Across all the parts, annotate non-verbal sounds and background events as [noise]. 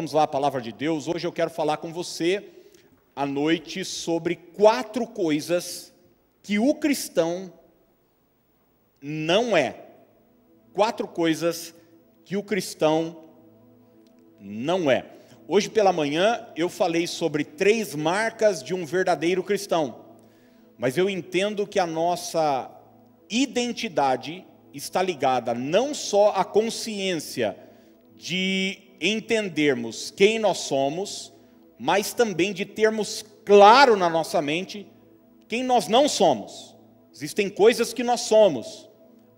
Vamos lá, a palavra de Deus. Hoje eu quero falar com você à noite sobre quatro coisas que o cristão não é. Quatro coisas que o cristão não é. Hoje pela manhã eu falei sobre três marcas de um verdadeiro cristão, mas eu entendo que a nossa identidade está ligada não só à consciência de entendermos quem nós somos, mas também de termos claro na nossa mente quem nós não somos. Existem coisas que nós somos.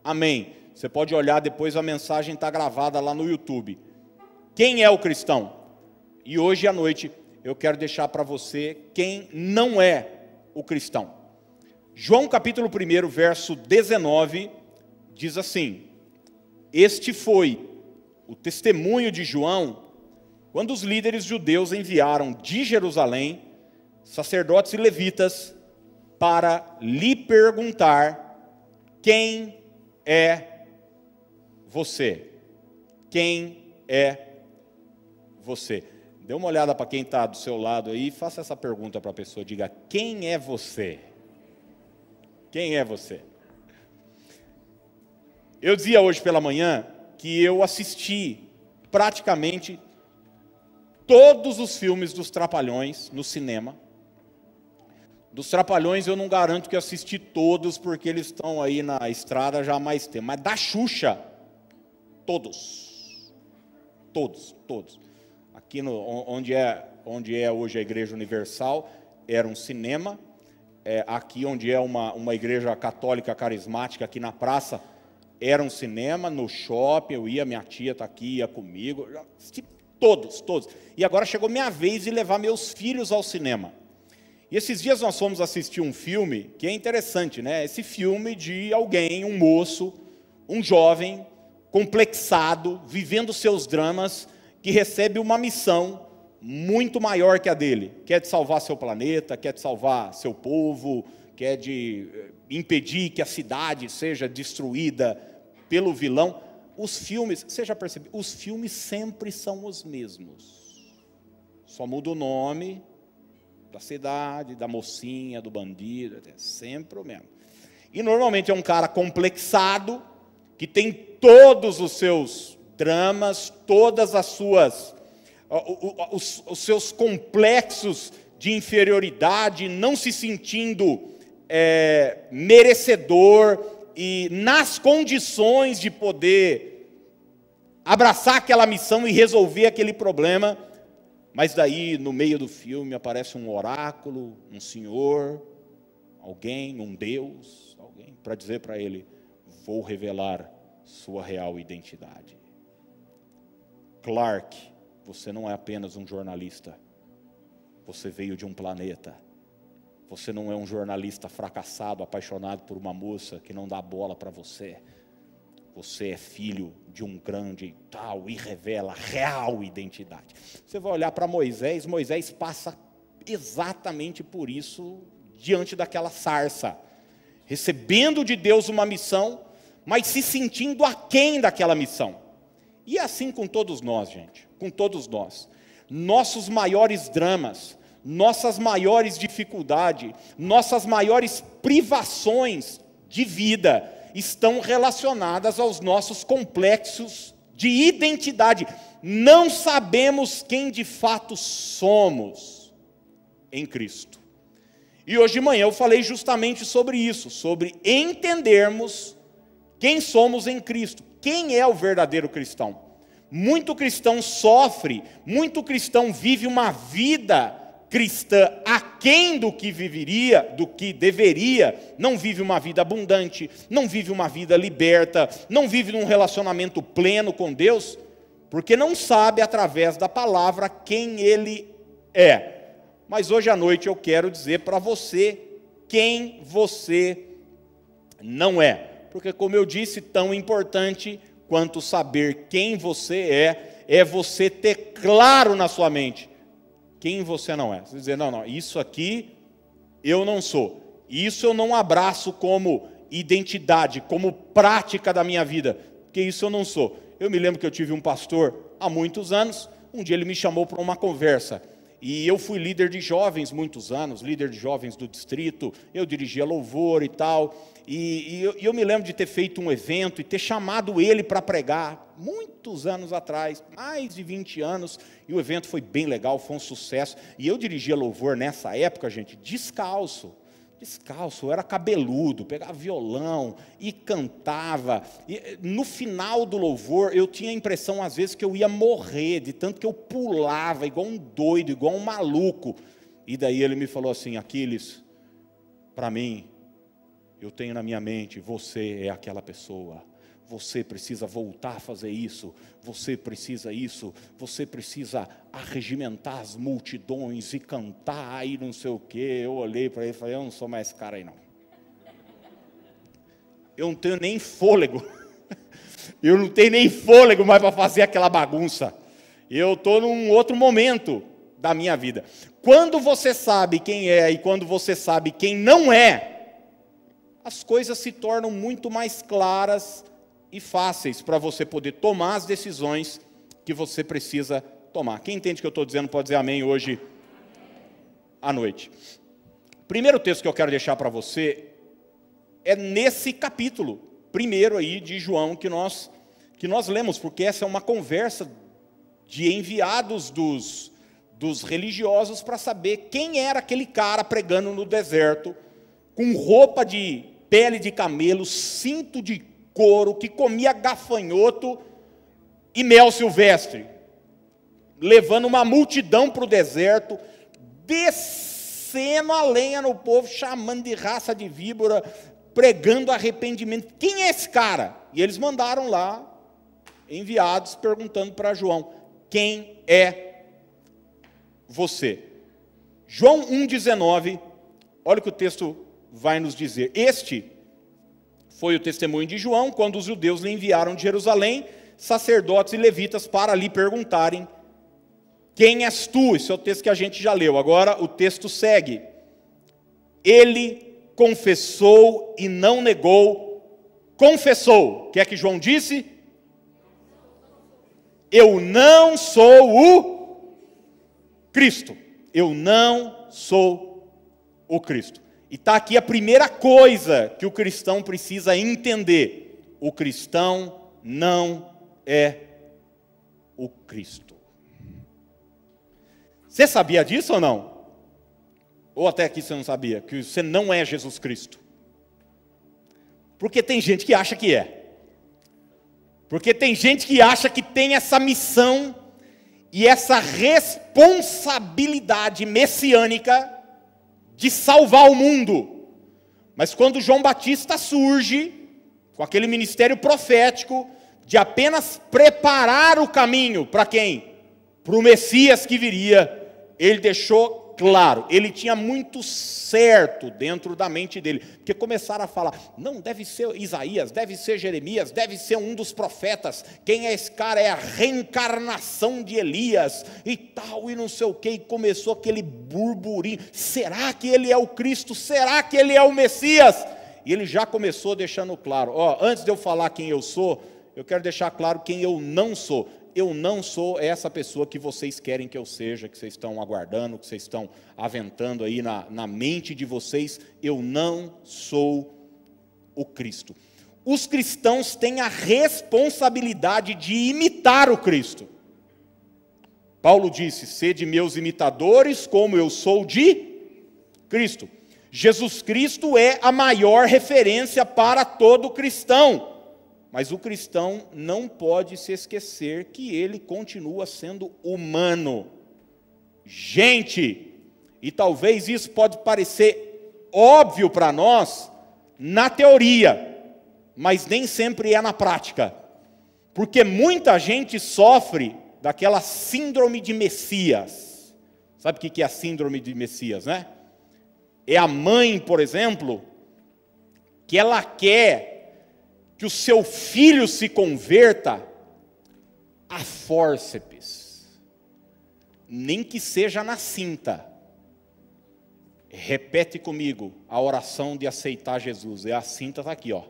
Amém. Você pode olhar depois, a mensagem está gravada lá no YouTube. Quem é o cristão? E hoje à noite eu quero deixar para você quem não é o cristão. João capítulo 1, verso 19, diz assim: Este foi o testemunho de João quando os líderes judeus enviaram de Jerusalém sacerdotes e levitas para lhe perguntar: Quem é você? Quem é você? Dê uma olhada para quem está do seu lado aí e faça essa pergunta para a pessoa: diga, quem é você? Quem é você? Eu dizia hoje pela manhã que eu assisti praticamente todos os filmes dos Trapalhões no cinema. Dos Trapalhões eu não garanto que assisti todos, porque eles estão aí na estrada já há mais tempo. Mas da Xuxa, todos. Todos, todos aqui no, onde, é, onde é hoje a Igreja Universal, era um cinema. É, aqui onde é uma, uma igreja católica carismática, aqui na praça, era um cinema. No shopping, eu ia, minha tia está aqui, ia comigo. Todos, todos. E agora chegou minha vez de levar meus filhos ao cinema. E esses dias nós fomos assistir um filme que é interessante, né? Esse filme de alguém, um moço, um jovem, complexado, vivendo seus dramas, que recebe uma missão muito maior que a dele, que é de salvar seu planeta, quer é de salvar seu povo, quer é de eh, impedir que a cidade seja destruída pelo vilão. Os filmes, você já percebeu? Os filmes sempre são os mesmos. Só muda o nome da cidade, da mocinha, do bandido, é sempre o mesmo. E normalmente é um cara complexado, que tem todos os seus dramas, todas as suas os, os seus complexos de inferioridade, não se sentindo é, merecedor e nas condições de poder abraçar aquela missão e resolver aquele problema, mas daí no meio do filme aparece um oráculo, um senhor, alguém, um Deus, alguém para dizer para ele: vou revelar sua real identidade. Clark, você não é apenas um jornalista. Você veio de um planeta. Você não é um jornalista fracassado, apaixonado por uma moça que não dá bola para você. Você é filho de um grande tal e revela real identidade. Você vai olhar para Moisés, Moisés passa exatamente por isso diante daquela sarça, recebendo de Deus uma missão, mas se sentindo aquém daquela missão. E é assim com todos nós, gente, com todos nós. Nossos maiores dramas, nossas maiores dificuldades, nossas maiores privações de vida estão relacionadas aos nossos complexos de identidade. Não sabemos quem de fato somos em Cristo. E hoje de manhã eu falei justamente sobre isso, sobre entendermos quem somos em Cristo, quem é o verdadeiro cristão? Muito cristão sofre, muito cristão vive uma vida cristã aquém do que viveria, do que deveria, não vive uma vida abundante, não vive uma vida liberta, não vive num relacionamento pleno com Deus, porque não sabe através da palavra quem Ele é. Mas hoje à noite eu quero dizer para você quem você não é porque, como eu disse, tão importante quanto saber quem você é, é você ter claro na sua mente quem você não é. Você dizer, não, não, isso aqui eu não sou. Isso eu não abraço como identidade, como prática da minha vida, porque isso eu não sou. Eu me lembro que eu tive um pastor há muitos anos, Um dia ele me chamou para uma conversa. E eu fui líder de jovens muitos anos, líder de jovens do distrito, eu dirigia louvor e tal. E, e eu, eu, me lembro de ter feito um evento e ter chamado ele para pregar, muitos anos atrás, mais de 20 anos, e o evento foi bem legal, foi um sucesso. E eu dirigia louvor nessa época, gente, descalço descalço, eu era cabeludo, pegava violão e cantava. E eh, no final do louvor, eu tinha a impressão, às vezes, que eu ia morrer, de tanto que eu pulava, igual um doido, igual um maluco. E daí ele me falou assim: Aquiles, para mim, eu tenho na minha mente, você é aquela pessoa. Você precisa voltar a fazer isso, você precisa isso, você precisa arregimentar as multidões e cantar aí não sei o quê. Eu olhei para ele e falei, eu não sou mais esse cara aí não. Eu não tenho nem fôlego. [laughs] Eu não tenho nem fôlego mais para fazer aquela bagunça. Eu estou num outro momento da minha vida. Quando você sabe quem é e quando você sabe quem não é, as coisas se tornam muito mais claras e fáceis para você poder tomar as decisões que você precisa tomar. Quem entende o que eu estou dizendo pode dizer amém hoje à noite. Primeiro texto que eu quero deixar para você é nesse capítulo, primeiro aí de João que nós que nós lemos, porque essa é uma conversa de enviados dos dos religiosos para saber quem era aquele cara pregando no deserto, com roupa de pele de camelo, cinto de couro, que comia gafanhoto e mel silvestre, levando uma multidão para o deserto, descendo a lenha no povo, chamando de raça de víbora, pregando arrependimento. Quem é esse cara? E eles mandaram lá enviados perguntando para João: quem é você? João 1,19, olha o que o texto vai nos dizer. Este foi o testemunho de João, quando os judeus lhe enviaram de Jerusalém sacerdotes e levitas para lhe perguntarem: Quem és tu? Esse é o texto que a gente já leu. Agora o texto segue. Ele confessou e não negou. Confessou. O que é que João disse? Eu não sou o Cristo. Eu não sou o Cristo. E está aqui a primeira coisa que o cristão precisa entender: o cristão não é o Cristo. Você sabia disso ou não? Ou até aqui você não sabia, que você não é Jesus Cristo. Porque tem gente que acha que é. Porque tem gente que acha que tem essa missão e essa responsabilidade messiânica de salvar o mundo. Mas quando João Batista surge, com aquele ministério profético, de apenas preparar o caminho para quem? Para o Messias que viria, ele deixou claro, ele tinha muito certo dentro da mente dele, porque começaram a falar: não, deve ser Isaías, deve ser Jeremias, deve ser um dos profetas, quem é esse cara? É a reencarnação de Elias e tal, e não sei o que, e começou aquele burburinho: será que ele é o Cristo? Será que ele é o Messias? E ele já começou deixando claro: ó, antes de eu falar quem eu sou, eu quero deixar claro quem eu não sou eu não sou essa pessoa que vocês querem que eu seja, que vocês estão aguardando, que vocês estão aventando aí na, na mente de vocês. Eu não sou o Cristo. Os cristãos têm a responsabilidade de imitar o Cristo. Paulo disse: Sede meus imitadores, como eu sou de Cristo. Jesus Cristo é a maior referência para todo cristão. Mas o cristão não pode se esquecer que ele continua sendo humano. Gente, e talvez isso pode parecer óbvio para nós na teoria, mas nem sempre é na prática. Porque muita gente sofre daquela síndrome de Messias. Sabe o que é a síndrome de Messias, né? É a mãe, por exemplo, que ela quer que o seu filho se converta a fórceps, nem que seja na cinta. Repete comigo a oração de aceitar Jesus. É a cinta está aqui, ó.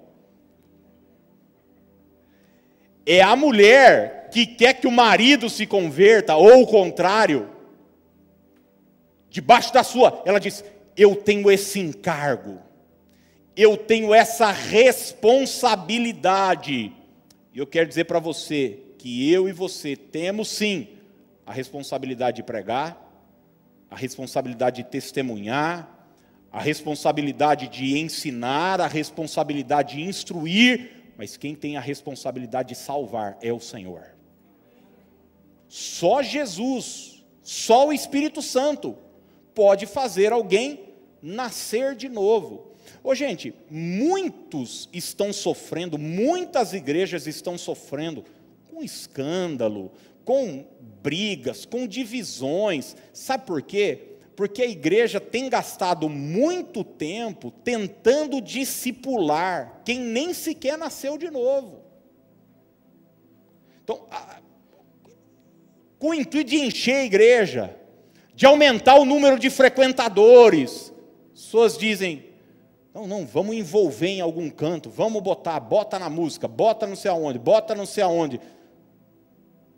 É a mulher que quer que o marido se converta, ou o contrário. Debaixo da sua, ela diz: Eu tenho esse encargo, eu tenho essa responsabilidade. E eu quero dizer para você que eu e você temos sim a responsabilidade de pregar, a responsabilidade de testemunhar, a responsabilidade de ensinar, a responsabilidade de instruir, mas quem tem a responsabilidade de salvar é o Senhor. Só Jesus, só o Espírito Santo pode fazer alguém nascer de novo. Ô, gente, muitos estão sofrendo, muitas igrejas estão sofrendo com escândalo, com brigas, com divisões. Sabe por quê? Porque a igreja tem gastado muito tempo tentando discipular quem nem sequer nasceu de novo. Então, a, com o intuito de encher a igreja, de aumentar o número de frequentadores, pessoas dizem: não, não, vamos envolver em algum canto, vamos botar, bota na música, bota não sei aonde, bota não sei aonde.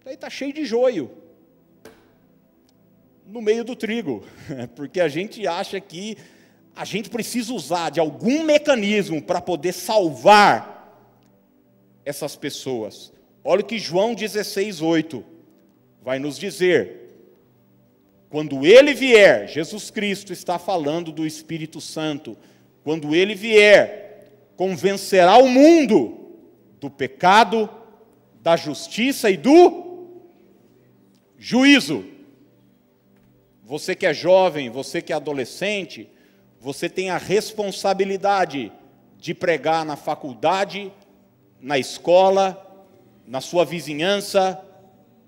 Daí está cheio de joio no meio do trigo, [laughs] porque a gente acha que a gente precisa usar de algum mecanismo para poder salvar essas pessoas. Olha o que João 16, 8 vai nos dizer. Quando ele vier, Jesus Cristo está falando do Espírito Santo, quando ele vier, convencerá o mundo do pecado, da justiça e do juízo. Você que é jovem, você que é adolescente, você tem a responsabilidade de pregar na faculdade, na escola, na sua vizinhança,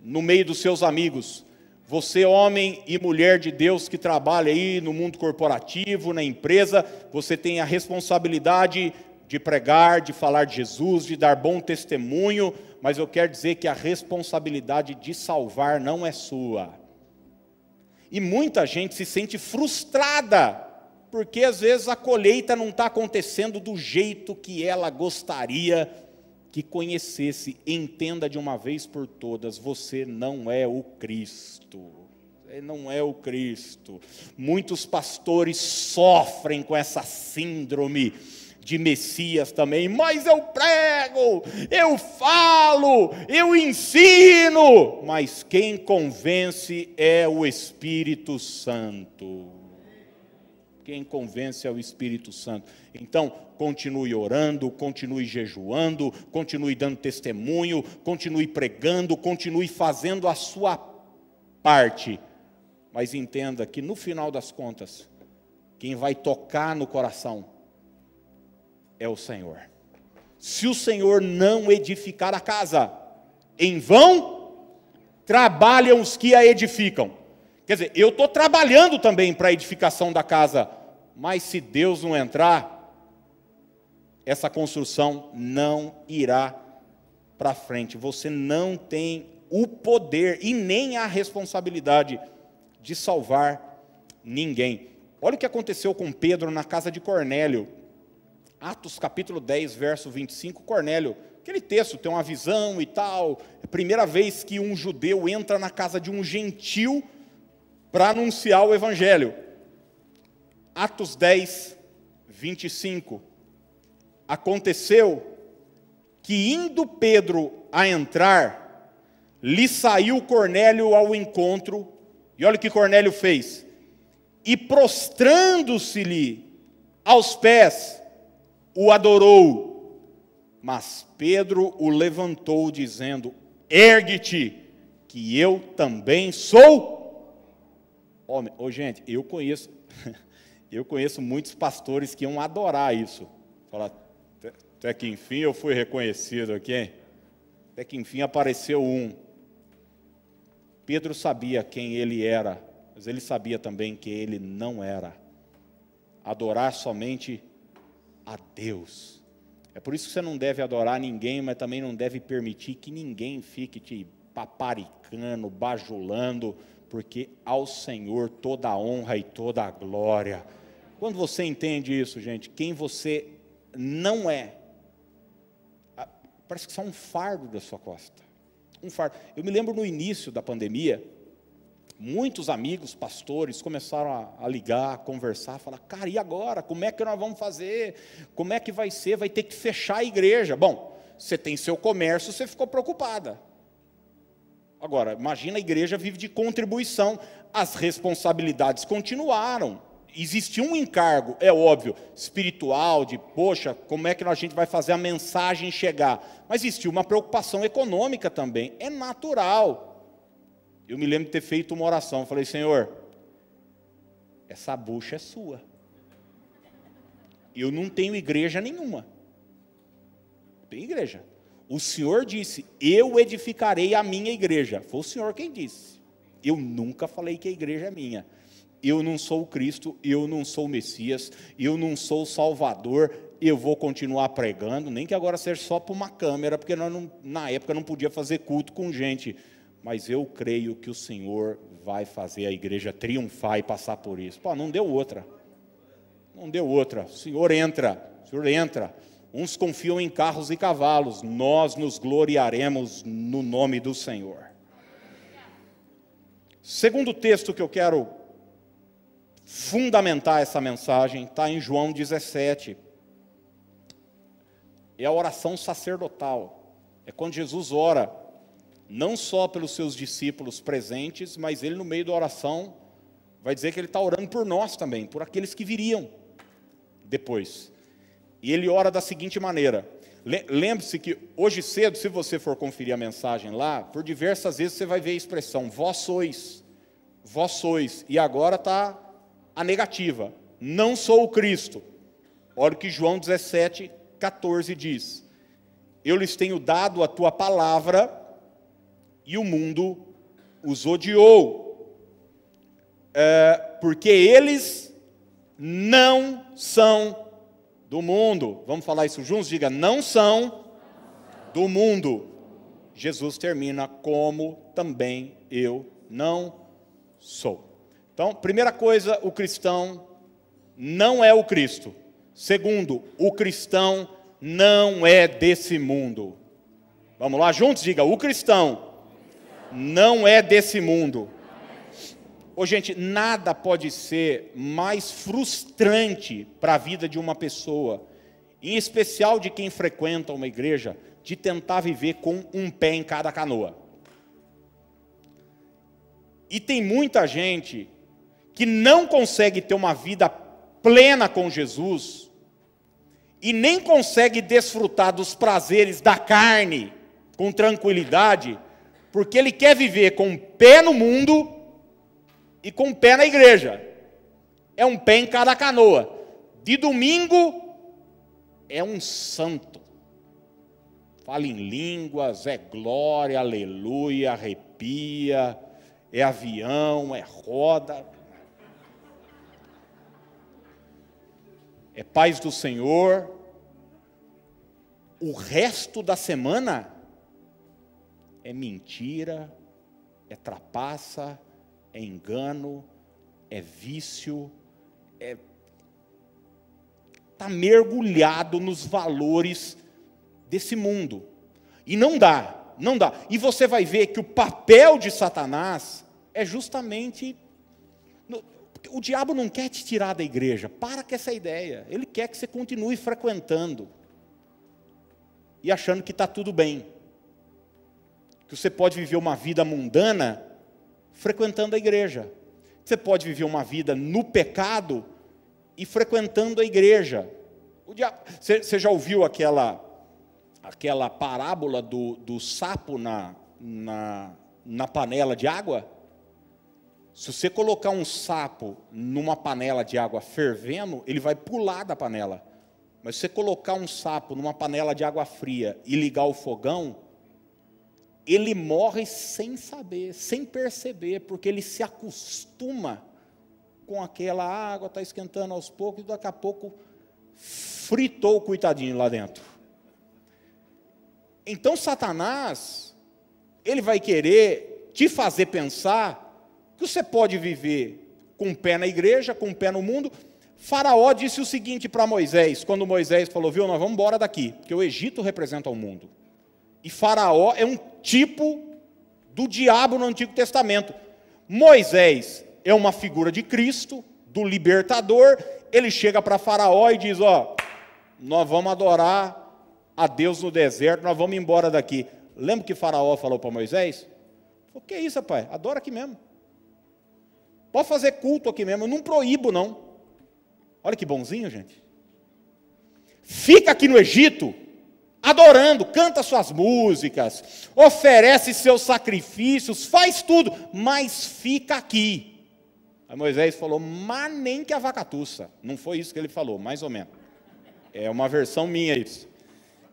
no meio dos seus amigos. Você, homem e mulher de Deus que trabalha aí no mundo corporativo, na empresa, você tem a responsabilidade de pregar, de falar de Jesus, de dar bom testemunho, mas eu quero dizer que a responsabilidade de salvar não é sua. E muita gente se sente frustrada, porque às vezes a colheita não está acontecendo do jeito que ela gostaria que conhecesse. Entenda de uma vez por todas: você não é o Cristo. Não é o Cristo. Muitos pastores sofrem com essa síndrome de Messias também, mas eu prego, eu falo, eu ensino, mas quem convence é o Espírito Santo. Quem convence é o Espírito Santo. Então, continue orando, continue jejuando, continue dando testemunho, continue pregando, continue fazendo a sua parte. Mas entenda que no final das contas, quem vai tocar no coração é o Senhor. Se o Senhor não edificar a casa, em vão trabalham os que a edificam. Quer dizer, eu estou trabalhando também para a edificação da casa, mas se Deus não entrar, essa construção não irá para frente. Você não tem o poder e nem a responsabilidade de salvar ninguém. Olha o que aconteceu com Pedro na casa de Cornélio. Atos capítulo 10, verso 25, Cornélio, aquele texto tem uma visão e tal. É a primeira vez que um judeu entra na casa de um gentil para anunciar o evangelho. Atos 10, 25. Aconteceu que indo Pedro a entrar, lhe saiu Cornélio ao encontro, e olha o que Cornélio fez. E prostrando-se-lhe aos pés, o adorou. Mas Pedro o levantou, dizendo: Ergue-te, que eu também sou homem. Ô, gente, eu conheço, [laughs] eu conheço muitos pastores que iam adorar isso. Falar, até que enfim eu fui reconhecido aqui? Até que enfim apareceu um. Pedro sabia quem ele era, mas ele sabia também que ele não era. Adorar somente a Deus. É por isso que você não deve adorar ninguém, mas também não deve permitir que ninguém fique te paparicando, bajulando, porque ao Senhor toda a honra e toda a glória. Quando você entende isso, gente, quem você não é, parece que sai um fardo da sua costa. Um fardo. Eu me lembro no início da pandemia, muitos amigos, pastores, começaram a, a, ligar, a conversar, a falar, cara, e agora? Como é que nós vamos fazer? Como é que vai ser? Vai ter que fechar a igreja. Bom, você tem seu comércio, você ficou preocupada. Agora, imagina a igreja vive de contribuição. As responsabilidades continuaram. Existia um encargo, é óbvio, espiritual, de, poxa, como é que a gente vai fazer a mensagem chegar? Mas existia uma preocupação econômica também. É natural. Eu me lembro de ter feito uma oração. Falei, Senhor, essa bucha é sua. Eu não tenho igreja nenhuma. Tem igreja. O Senhor disse: Eu edificarei a minha igreja. Foi o Senhor quem disse. Eu nunca falei que a igreja é minha. Eu não sou o Cristo, eu não sou o Messias, eu não sou o Salvador, eu vou continuar pregando, nem que agora seja só para uma câmera, porque não, na época não podia fazer culto com gente. Mas eu creio que o Senhor vai fazer a igreja triunfar e passar por isso. Pô, não deu outra. Não deu outra. O Senhor entra, o Senhor entra. Uns confiam em carros e cavalos, nós nos gloriaremos no nome do Senhor. Segundo texto que eu quero fundamentar essa mensagem está em João 17. É a oração sacerdotal. É quando Jesus ora, não só pelos seus discípulos presentes, mas ele, no meio da oração, vai dizer que ele está orando por nós também, por aqueles que viriam depois. E ele ora da seguinte maneira: lembre-se que hoje cedo, se você for conferir a mensagem lá, por diversas vezes você vai ver a expressão vós sois, vós sois, e agora está a negativa: não sou o Cristo. Olha o que João 17, 14 diz: Eu lhes tenho dado a tua palavra, e o mundo os odiou, é, porque eles não são do mundo. Vamos falar isso juntos? Diga, não são do mundo. Jesus termina como também eu não sou. Então, primeira coisa, o cristão não é o Cristo. Segundo, o cristão não é desse mundo. Vamos lá juntos? Diga, o cristão não é desse mundo. Ô, gente, nada pode ser mais frustrante para a vida de uma pessoa, em especial de quem frequenta uma igreja, de tentar viver com um pé em cada canoa. E tem muita gente que não consegue ter uma vida plena com Jesus e nem consegue desfrutar dos prazeres da carne com tranquilidade, porque ele quer viver com um pé no mundo e com um pé na igreja. É um pé em cada canoa. De domingo é um santo. Fala em línguas, é glória, aleluia, arrepia, é avião, é roda. É paz do Senhor. O resto da semana é mentira, é trapaça, é engano, é vício, é está mergulhado nos valores desse mundo. E não dá, não dá. E você vai ver que o papel de Satanás é justamente. O diabo não quer te tirar da igreja, para com essa ideia. Ele quer que você continue frequentando e achando que está tudo bem. Que você pode viver uma vida mundana frequentando a igreja. Você pode viver uma vida no pecado e frequentando a igreja. Você já ouviu aquela, aquela parábola do, do sapo na, na, na panela de água? Se você colocar um sapo numa panela de água fervendo, ele vai pular da panela. Mas se você colocar um sapo numa panela de água fria e ligar o fogão, ele morre sem saber, sem perceber, porque ele se acostuma com aquela água, está esquentando aos poucos, e daqui a pouco fritou o coitadinho lá dentro. Então Satanás, ele vai querer te fazer pensar que você pode viver com um pé na igreja, com um pé no mundo. Faraó disse o seguinte para Moisés, quando Moisés falou, viu, nós vamos embora daqui, porque o Egito representa o mundo. E Faraó é um tipo do diabo no Antigo Testamento. Moisés é uma figura de Cristo, do libertador. Ele chega para Faraó e diz: Ó, nós vamos adorar a Deus no deserto, nós vamos embora daqui. Lembra que Faraó falou para Moisés? O que é isso, pai? Adora aqui mesmo. Pode fazer culto aqui mesmo, eu não proíbo, não. Olha que bonzinho, gente. Fica aqui no Egito, adorando, canta suas músicas, oferece seus sacrifícios, faz tudo, mas fica aqui. Aí Moisés falou, mas nem que a vacatuça. Não foi isso que ele falou, mais ou menos. É uma versão minha isso.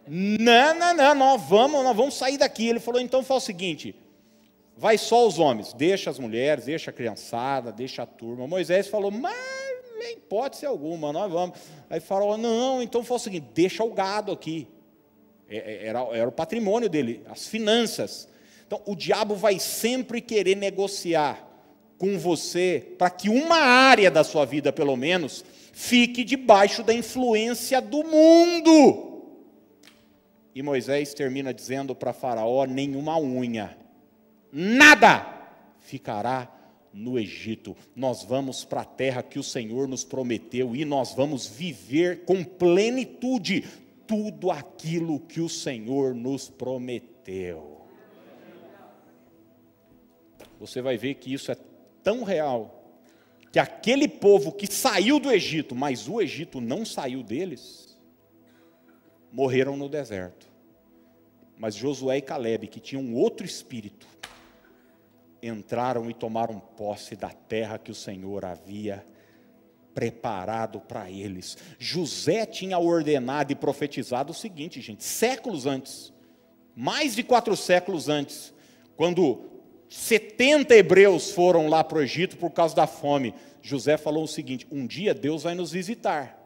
Não, não, não, nós vamos, nós vamos sair daqui. Ele falou, então faz o seguinte: vai só os homens, deixa as mulheres, deixa a criançada, deixa a turma. Moisés falou, mas nem hipótese alguma, nós vamos. Aí falou, não, então foi o seguinte, deixa o gado aqui. É, é, era, era o patrimônio dele, as finanças. Então, o diabo vai sempre querer negociar com você para que uma área da sua vida, pelo menos, fique debaixo da influência do mundo. E Moisés termina dizendo para Faraó: nenhuma unha nada ficará no Egito. Nós vamos para a terra que o Senhor nos prometeu e nós vamos viver com plenitude tudo aquilo que o Senhor nos prometeu. Você vai ver que isso é tão real que aquele povo que saiu do Egito, mas o Egito não saiu deles, morreram no deserto. Mas Josué e Caleb, que tinham outro espírito, entraram e tomaram posse da terra que o Senhor havia preparado para eles. José tinha ordenado e profetizado o seguinte, gente, séculos antes, mais de quatro séculos antes, quando 70 hebreus foram lá para o Egito por causa da fome, José falou o seguinte: um dia Deus vai nos visitar,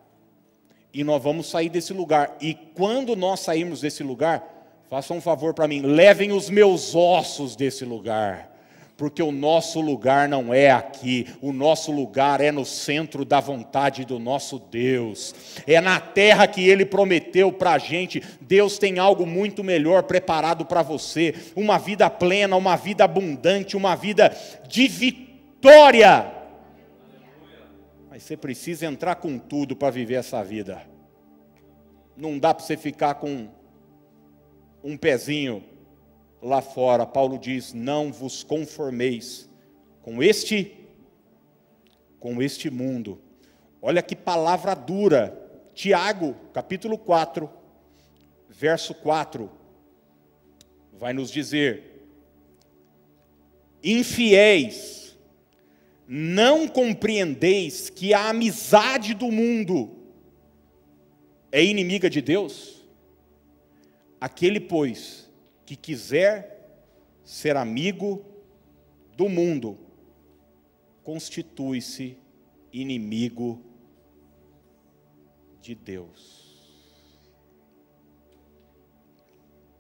e nós vamos sair desse lugar, e quando nós sairmos desse lugar, façam um favor para mim, levem os meus ossos desse lugar porque o nosso lugar não é aqui, o nosso lugar é no centro da vontade do nosso Deus, é na terra que Ele prometeu para a gente. Deus tem algo muito melhor preparado para você, uma vida plena, uma vida abundante, uma vida de vitória. Mas você precisa entrar com tudo para viver essa vida, não dá para você ficar com um pezinho lá fora, Paulo diz: "Não vos conformeis com este com este mundo". Olha que palavra dura. Tiago, capítulo 4, verso 4, vai nos dizer: Infiéis, não compreendeis que a amizade do mundo é inimiga de Deus? Aquele, pois, que quiser ser amigo do mundo, constitui-se inimigo de Deus.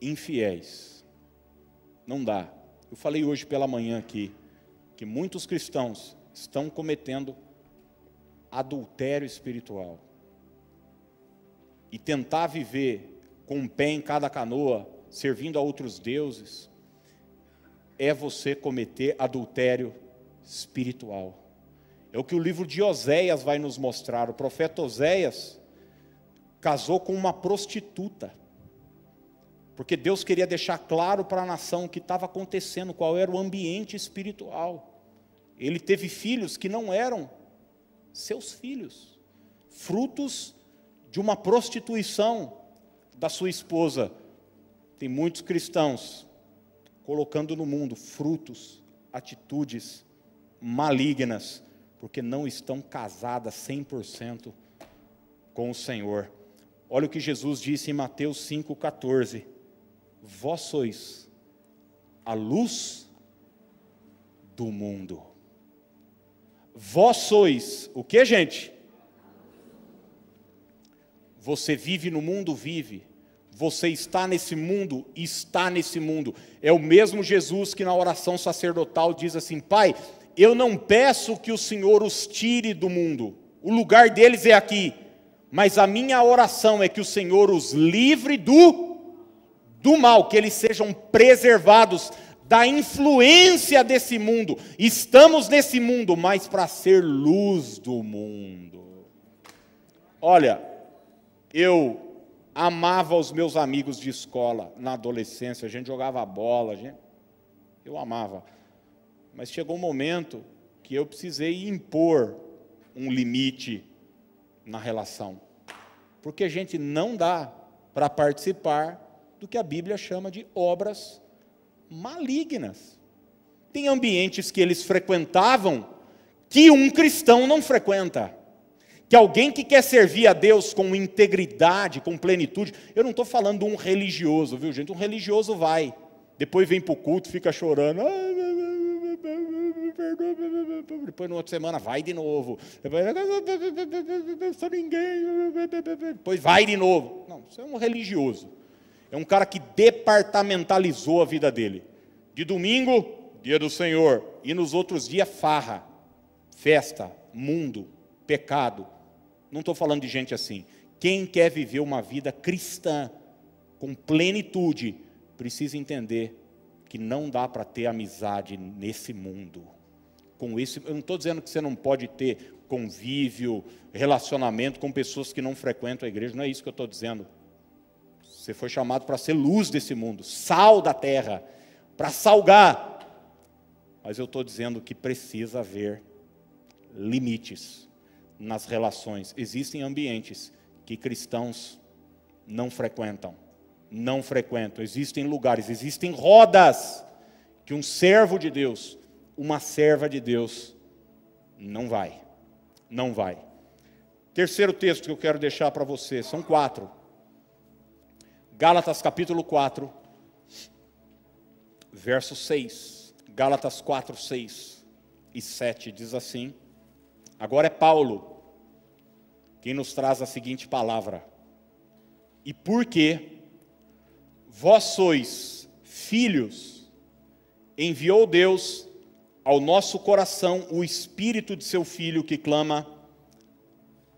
Infiéis. Não dá. Eu falei hoje pela manhã aqui que muitos cristãos estão cometendo adultério espiritual. E tentar viver com um pé em cada canoa servindo a outros deuses, é você cometer adultério espiritual. É o que o livro de Oséias vai nos mostrar. O profeta Oséias casou com uma prostituta, porque Deus queria deixar claro para a nação o que estava acontecendo, qual era o ambiente espiritual. Ele teve filhos que não eram seus filhos, frutos de uma prostituição da sua esposa tem muitos cristãos colocando no mundo frutos, atitudes malignas, porque não estão casadas 100% com o Senhor. Olha o que Jesus disse em Mateus 5,14: Vós sois a luz do mundo. Vós sois o que, gente? Você vive no mundo, vive. Você está nesse mundo, está nesse mundo. É o mesmo Jesus que na oração sacerdotal diz assim: Pai, eu não peço que o Senhor os tire do mundo, o lugar deles é aqui, mas a minha oração é que o Senhor os livre do, do mal, que eles sejam preservados da influência desse mundo. Estamos nesse mundo, mas para ser luz do mundo. Olha, eu amava os meus amigos de escola na adolescência, a gente jogava bola, gente, eu amava. Mas chegou um momento que eu precisei impor um limite na relação. Porque a gente não dá para participar do que a Bíblia chama de obras malignas. Tem ambientes que eles frequentavam que um cristão não frequenta. Que alguém que quer servir a Deus com integridade, com plenitude, eu não estou falando de um religioso, viu gente? Um religioso vai, depois vem para o culto, fica chorando, depois na outra semana vai de novo, depois sou ninguém, depois vai de novo. Não, isso é um religioso. É um cara que departamentalizou a vida dele. De domingo, dia do Senhor, e nos outros dias, farra, festa, mundo, pecado. Não estou falando de gente assim. Quem quer viver uma vida cristã com plenitude, precisa entender que não dá para ter amizade nesse mundo. Com isso, eu não estou dizendo que você não pode ter convívio, relacionamento com pessoas que não frequentam a igreja, não é isso que eu estou dizendo. Você foi chamado para ser luz desse mundo, sal da terra, para salgar. Mas eu estou dizendo que precisa haver limites nas relações. Existem ambientes que cristãos não frequentam, não frequentam. Existem lugares, existem rodas que um servo de Deus, uma serva de Deus, não vai, não vai. Terceiro texto que eu quero deixar para você, são quatro. Gálatas capítulo 4, verso 6. Gálatas 4, 6 e 7 diz assim: Agora é Paulo quem nos traz a seguinte palavra: E porque vós sois filhos, enviou Deus ao nosso coração o espírito de seu filho que clama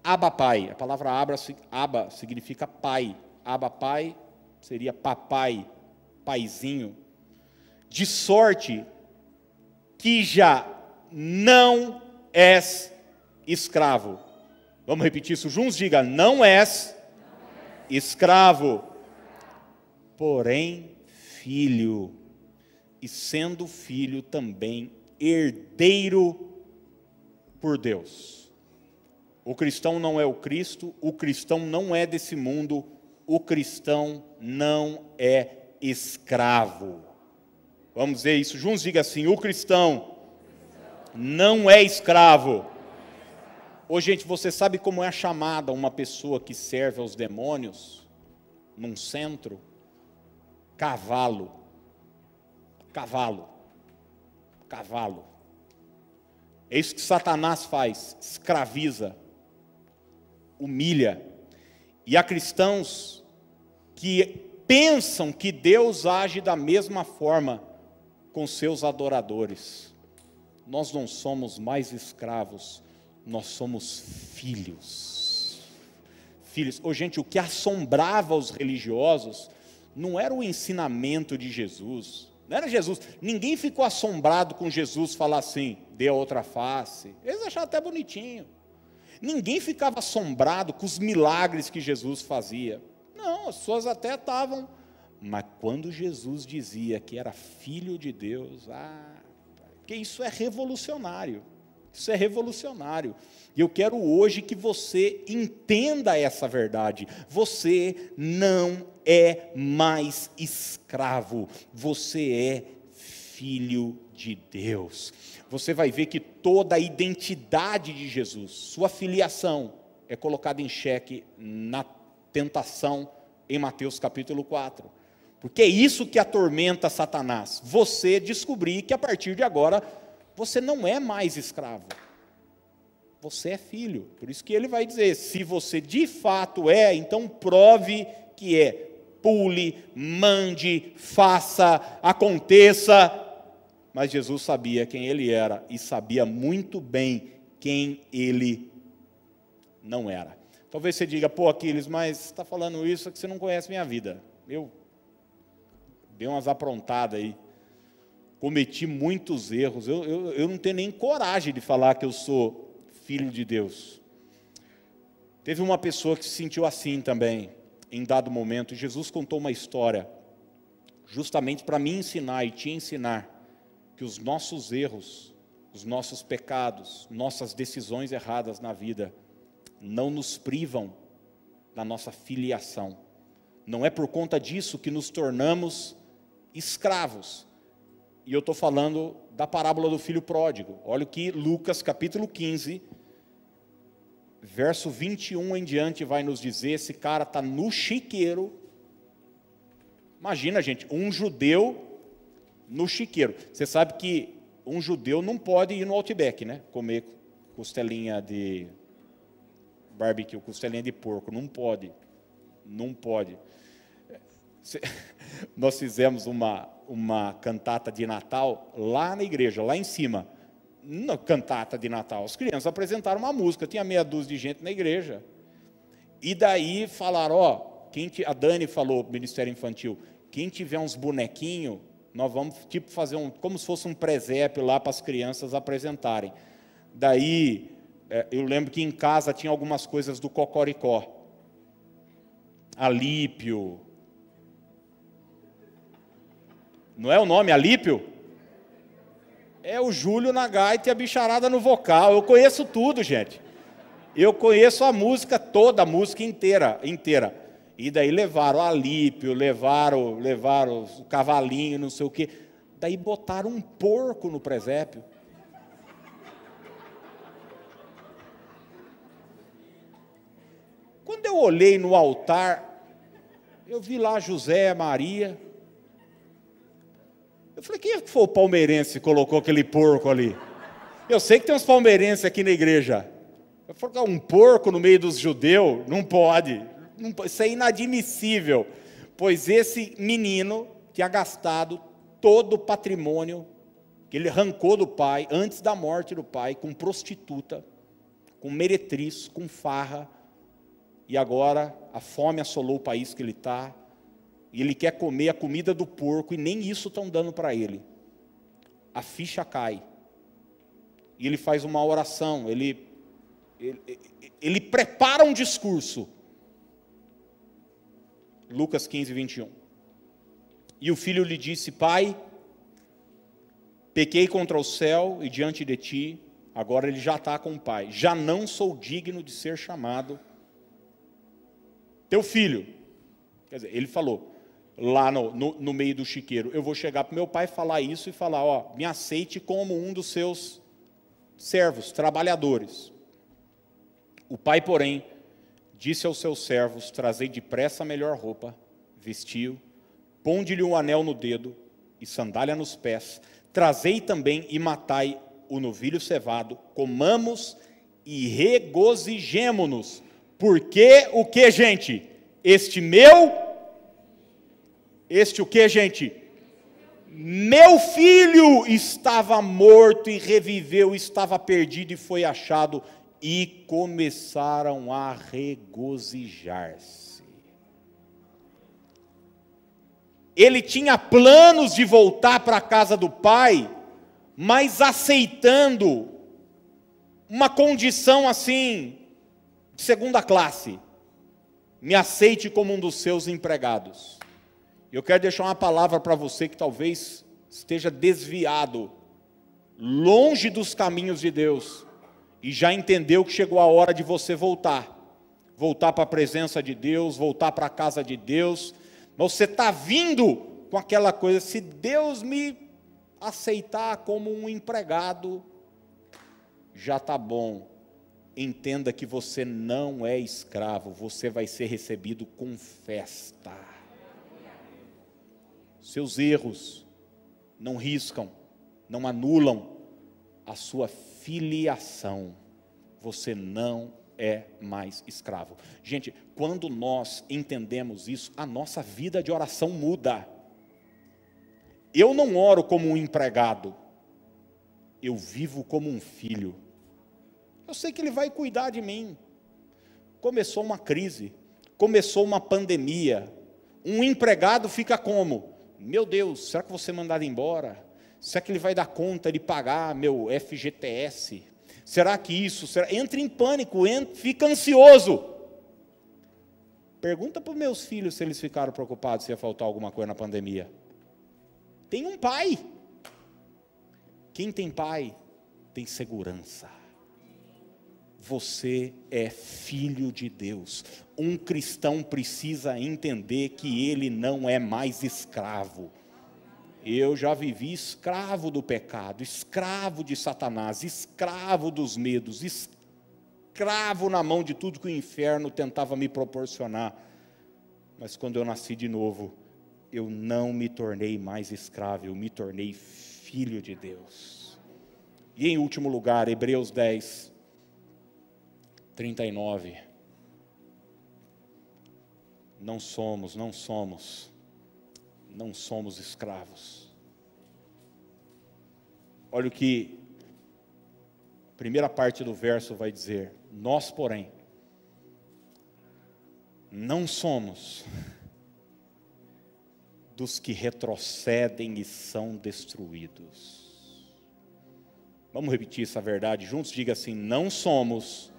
Abba Pai. A palavra Abba, significa pai. Abba Pai seria papai, paizinho, de sorte que já não és escravo. Vamos repetir isso juntos? Diga: não és escravo, porém filho, e sendo filho também herdeiro por Deus. O cristão não é o Cristo, o cristão não é desse mundo, o cristão não é escravo. Vamos ver isso juntos? Diga assim: o cristão não é escravo. Ô, gente, você sabe como é chamada uma pessoa que serve aos demônios num centro? Cavalo. Cavalo. Cavalo. É isso que Satanás faz: escraviza, humilha. E há cristãos que pensam que Deus age da mesma forma com seus adoradores. Nós não somos mais escravos, nós somos filhos. Filhos. Oh, gente, o que assombrava os religiosos não era o ensinamento de Jesus, não era Jesus. Ninguém ficou assombrado com Jesus falar assim, dê a outra face. Eles achavam até bonitinho. Ninguém ficava assombrado com os milagres que Jesus fazia. Não, as pessoas até estavam. Mas quando Jesus dizia que era filho de Deus, ah, porque isso é revolucionário. Isso é revolucionário. E eu quero hoje que você entenda essa verdade. Você não é mais escravo, você é filho de Deus. Você vai ver que toda a identidade de Jesus, sua filiação, é colocada em xeque na tentação em Mateus capítulo 4. Porque é isso que atormenta Satanás. Você descobrir que a partir de agora você não é mais escravo. Você é filho. Por isso que ele vai dizer: se você de fato é, então prove que é. Pule, mande, faça, aconteça. Mas Jesus sabia quem ele era e sabia muito bem quem ele não era. Talvez você diga, pô, Aquiles, mas está falando isso é que você não conhece minha vida. Eu dei umas aprontadas aí, cometi muitos erros. Eu, eu, eu não tenho nem coragem de falar que eu sou filho de Deus. Teve uma pessoa que se sentiu assim também, em dado momento. Jesus contou uma história, justamente para me ensinar e te ensinar que os nossos erros, os nossos pecados, nossas decisões erradas na vida, não nos privam da nossa filiação. Não é por conta disso que nos tornamos escravos. E eu estou falando da parábola do filho pródigo. Olha o que Lucas capítulo 15, verso 21 em diante vai nos dizer: esse cara está no chiqueiro. Imagina, gente, um judeu no chiqueiro. Você sabe que um judeu não pode ir no Outback, né? Comer costelinha de barbecue, costelinha de porco. Não pode. Não pode. Nós fizemos uma, uma cantata de Natal lá na igreja, lá em cima na cantata de Natal. As crianças apresentaram uma música, tinha meia dúzia de gente na igreja. E daí falaram, ó, quem a Dani falou, Ministério Infantil, quem tiver uns bonequinhos, nós vamos tipo fazer um, como se fosse um presépio lá para as crianças apresentarem. Daí, é, eu lembro que em casa tinha algumas coisas do Cocoricó. Alípio. Não é o nome Alípio? é o Júlio na gaita e a bicharada no vocal. Eu conheço tudo, gente. Eu conheço a música toda, a música inteira, inteira. E daí levaram Alípio, levaram, levaram o cavalinho, não sei o quê. Daí botaram um porco no presépio. Quando eu olhei no altar, eu vi lá José, Maria, eu falei, quem é foi o palmeirense que colocou aquele porco ali? Eu sei que tem uns palmeirenses aqui na igreja. Eu falei, um porco no meio dos judeus? Não pode. Isso é inadmissível. Pois esse menino tinha gastado todo o patrimônio que ele arrancou do pai, antes da morte do pai, com prostituta, com meretriz, com farra, e agora a fome assolou o país que ele está, e ele quer comer a comida do porco e nem isso estão dando para ele. A ficha cai. E ele faz uma oração, ele, ele, ele prepara um discurso. Lucas 15, 21. E o filho lhe disse: Pai, pequei contra o céu e diante de ti. Agora ele já está com o pai. Já não sou digno de ser chamado teu filho. Quer dizer, ele falou: lá no, no, no meio do chiqueiro. Eu vou chegar para meu pai falar isso e falar: ó, me aceite como um dos seus servos, trabalhadores. O pai, porém, disse aos seus servos: Trazei depressa a melhor roupa, vestiu, ponde-lhe um anel no dedo e sandália nos pés, trazei também e matai o novilho cevado, comamos e regozijemo-nos, porque o que, gente? Este meu este o que, gente? Meu filho estava morto e reviveu, estava perdido e foi achado, e começaram a regozijar-se. Ele tinha planos de voltar para a casa do pai, mas aceitando uma condição assim, segunda classe: me aceite como um dos seus empregados. Eu quero deixar uma palavra para você que talvez esteja desviado, longe dos caminhos de Deus, e já entendeu que chegou a hora de você voltar. Voltar para a presença de Deus, voltar para a casa de Deus. Mas você está vindo com aquela coisa, se Deus me aceitar como um empregado, já está bom. Entenda que você não é escravo, você vai ser recebido com festa. Seus erros não riscam, não anulam a sua filiação. Você não é mais escravo. Gente, quando nós entendemos isso, a nossa vida de oração muda. Eu não oro como um empregado, eu vivo como um filho. Eu sei que Ele vai cuidar de mim. Começou uma crise, começou uma pandemia. Um empregado fica como? Meu Deus, será que você mandado embora? Será que ele vai dar conta de pagar meu FGTS? Será que isso? Será? Em pânico, entra, fica ansioso. Pergunta para os meus filhos se eles ficaram preocupados se ia faltar alguma coisa na pandemia. Tem um pai. Quem tem pai tem segurança. Você é filho de Deus. Um cristão precisa entender que ele não é mais escravo. Eu já vivi escravo do pecado, escravo de Satanás, escravo dos medos, escravo na mão de tudo que o inferno tentava me proporcionar. Mas quando eu nasci de novo, eu não me tornei mais escravo, eu me tornei filho de Deus. E em último lugar, Hebreus 10, 39. Não somos, não somos, não somos escravos. Olha o que a primeira parte do verso vai dizer: Nós, porém, não somos dos que retrocedem e são destruídos. Vamos repetir essa verdade juntos? Diga assim: não somos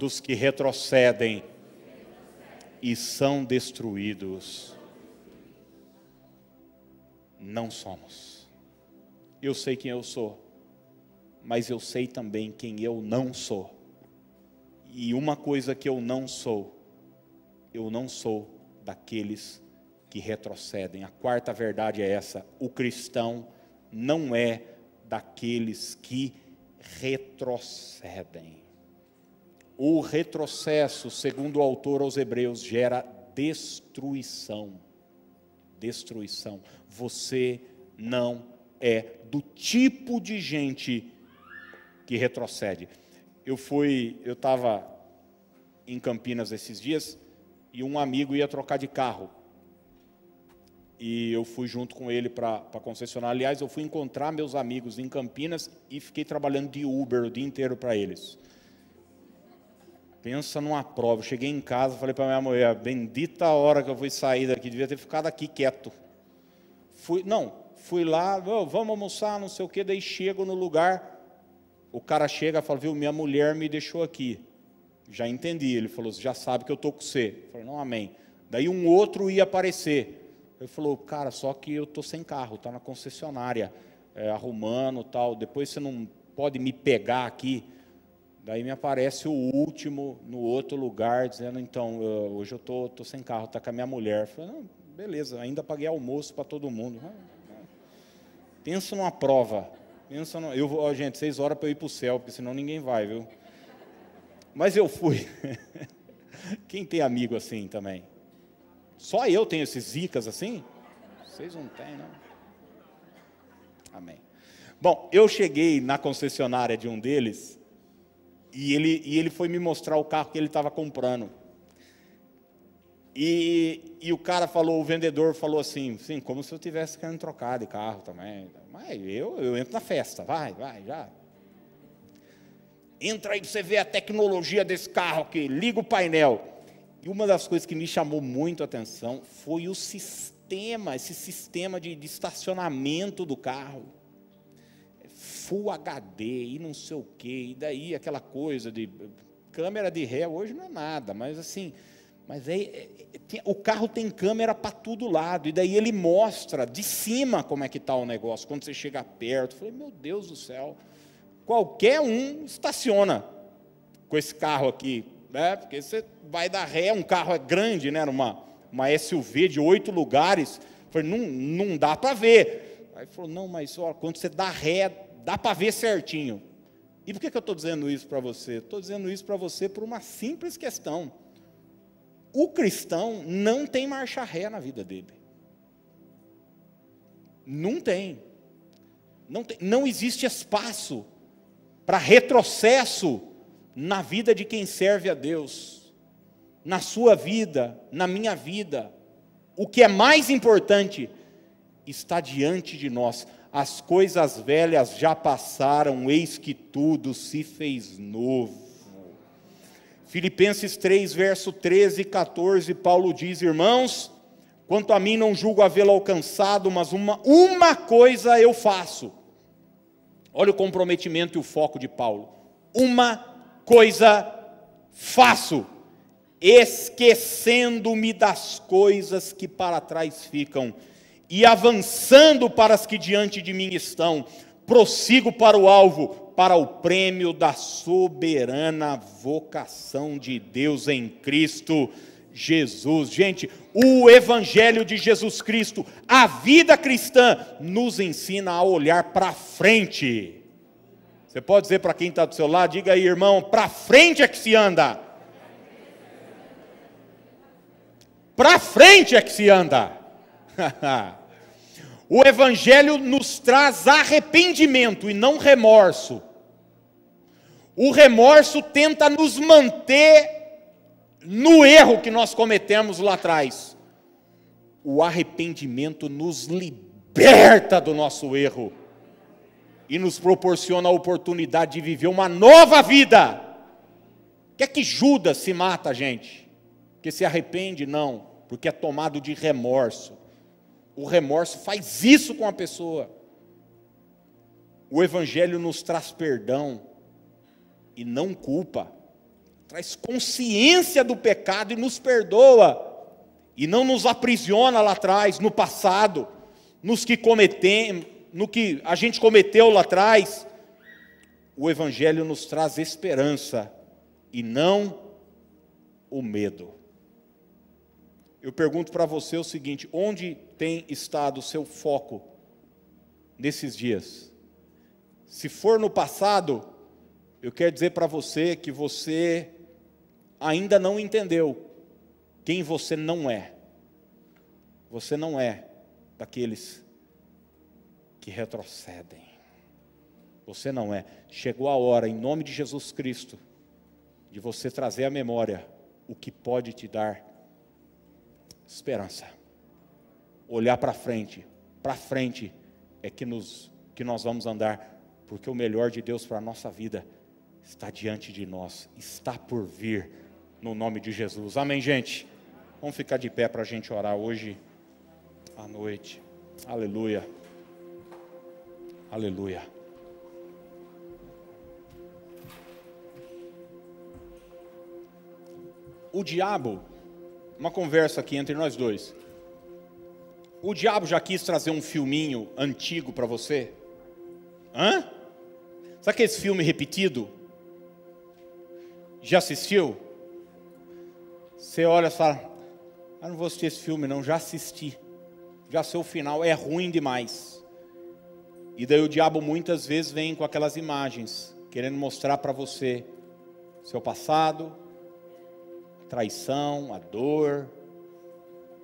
dos que retrocedem e são destruídos. Não somos. Eu sei quem eu sou, mas eu sei também quem eu não sou. E uma coisa que eu não sou, eu não sou daqueles que retrocedem. A quarta verdade é essa: o cristão não é daqueles que retrocedem. O retrocesso, segundo o autor aos Hebreus, gera destruição. Destruição. Você não é do tipo de gente que retrocede. Eu fui, eu estava em Campinas esses dias e um amigo ia trocar de carro. E eu fui junto com ele para a concessionária. Aliás, eu fui encontrar meus amigos em Campinas e fiquei trabalhando de Uber o dia inteiro para eles. Pensa numa prova. Eu cheguei em casa, falei para minha mulher, bendita a hora que eu fui sair daqui, devia ter ficado aqui quieto. Fui, não, fui lá, vamos almoçar, não sei o que, daí chego no lugar, o cara chega e fala, viu, minha mulher me deixou aqui. Já entendi, ele falou, já sabe que eu estou com você. Eu falei, não, amém. Daí um outro ia aparecer. Ele falou, cara, só que eu estou sem carro, está na concessionária, é, arrumando tal, depois você não pode me pegar aqui. Daí me aparece o último no outro lugar, dizendo, então, eu, hoje eu estou tô, tô sem carro, está com a minha mulher. Falei, não, beleza, ainda paguei almoço para todo mundo. Pensa numa prova. Pensa eu vou, gente, seis horas para eu ir para o céu, porque senão ninguém vai, viu? Mas eu fui. [laughs] Quem tem amigo assim também? Só eu tenho esses zicas assim? Vocês não têm, não? Amém. Bom, eu cheguei na concessionária de um deles e ele, e ele foi me mostrar o carro que ele estava comprando. E, e o cara falou, o vendedor falou assim, sim, como se eu tivesse querendo trocar de carro também. Mas eu, eu entro na festa, vai, vai, já. Entra aí para você ver a tecnologia desse carro aqui, liga o painel. E uma das coisas que me chamou muito a atenção foi o sistema, esse sistema de, de estacionamento do carro. Full HD e não sei o quê, e daí aquela coisa de câmera de ré hoje não é nada, mas assim, mas é, é, é o carro tem câmera para todo lado, e daí ele mostra de cima como é que está o negócio, quando você chega perto, eu falei, meu Deus do céu, qualquer um estaciona com esse carro aqui, né? porque você vai dar ré, um carro é grande, né? Numa, uma SUV de oito lugares, eu falei, não, não dá para ver. Aí falou, não, mas ó, quando você dá ré, dá para ver certinho. E por que, que eu estou dizendo isso para você? Estou dizendo isso para você por uma simples questão. O cristão não tem marcha ré na vida dele. Não tem. Não, tem, não existe espaço para retrocesso na vida de quem serve a Deus, na sua vida, na minha vida. O que é mais importante está diante de nós as coisas velhas já passaram, eis que tudo se fez novo. Filipenses 3, verso 13 e 14, Paulo diz: Irmãos, Quanto a mim, não julgo havê-lo alcançado, mas uma, uma coisa eu faço. Olha o comprometimento e o foco de Paulo. Uma coisa faço, esquecendo-me das coisas que para trás ficam e avançando para as que diante de mim estão, prossigo para o alvo, para o prêmio da soberana vocação de Deus em Cristo Jesus. Gente, o Evangelho de Jesus Cristo, a vida cristã, nos ensina a olhar para frente. Você pode dizer para quem está do seu lado, diga aí, irmão, para frente é que se anda. Para frente é que se anda. [laughs] o Evangelho nos traz arrependimento e não remorso. O remorso tenta nos manter no erro que nós cometemos lá atrás. O arrependimento nos liberta do nosso erro e nos proporciona a oportunidade de viver uma nova vida. Que é que Judas se mata, gente? Que se arrepende? Não, porque é tomado de remorso. O remorso faz isso com a pessoa. O Evangelho nos traz perdão e não culpa traz consciência do pecado e nos perdoa, e não nos aprisiona lá atrás, no passado, nos que cometemos, no que a gente cometeu lá atrás. O Evangelho nos traz esperança e não o medo. Eu pergunto para você o seguinte: onde tem estado o seu foco nesses dias? Se for no passado, eu quero dizer para você que você ainda não entendeu quem você não é. Você não é daqueles que retrocedem. Você não é. Chegou a hora, em nome de Jesus Cristo, de você trazer à memória o que pode te dar esperança. Olhar para frente. Para frente é que, nos, que nós vamos andar, porque o melhor de Deus para a nossa vida está diante de nós, está por vir no nome de Jesus. Amém, gente? Vamos ficar de pé para a gente orar hoje à noite. Aleluia. Aleluia. O diabo, uma conversa aqui entre nós dois. O diabo já quis trazer um filminho antigo para você? Hã? Sabe aquele filme repetido? Já assistiu? Você olha e fala: ah, não vou assistir esse filme, não, já assisti. Já sei o final, é ruim demais. E daí o diabo muitas vezes vem com aquelas imagens, querendo mostrar para você seu passado, traição, a dor,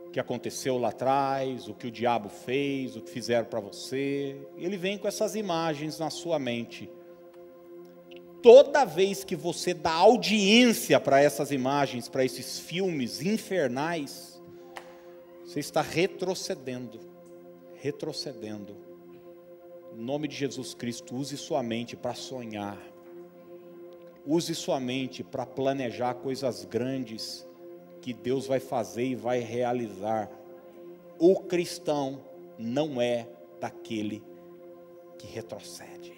o que aconteceu lá atrás, o que o diabo fez, o que fizeram para você. Ele vem com essas imagens na sua mente toda vez que você dá audiência para essas imagens, para esses filmes infernais, você está retrocedendo, retrocedendo. Em nome de Jesus Cristo, use sua mente para sonhar. Use sua mente para planejar coisas grandes que Deus vai fazer e vai realizar. O cristão não é daquele que retrocede,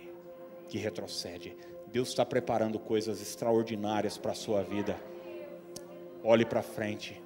que retrocede. Deus está preparando coisas extraordinárias para a sua vida. Olhe para frente.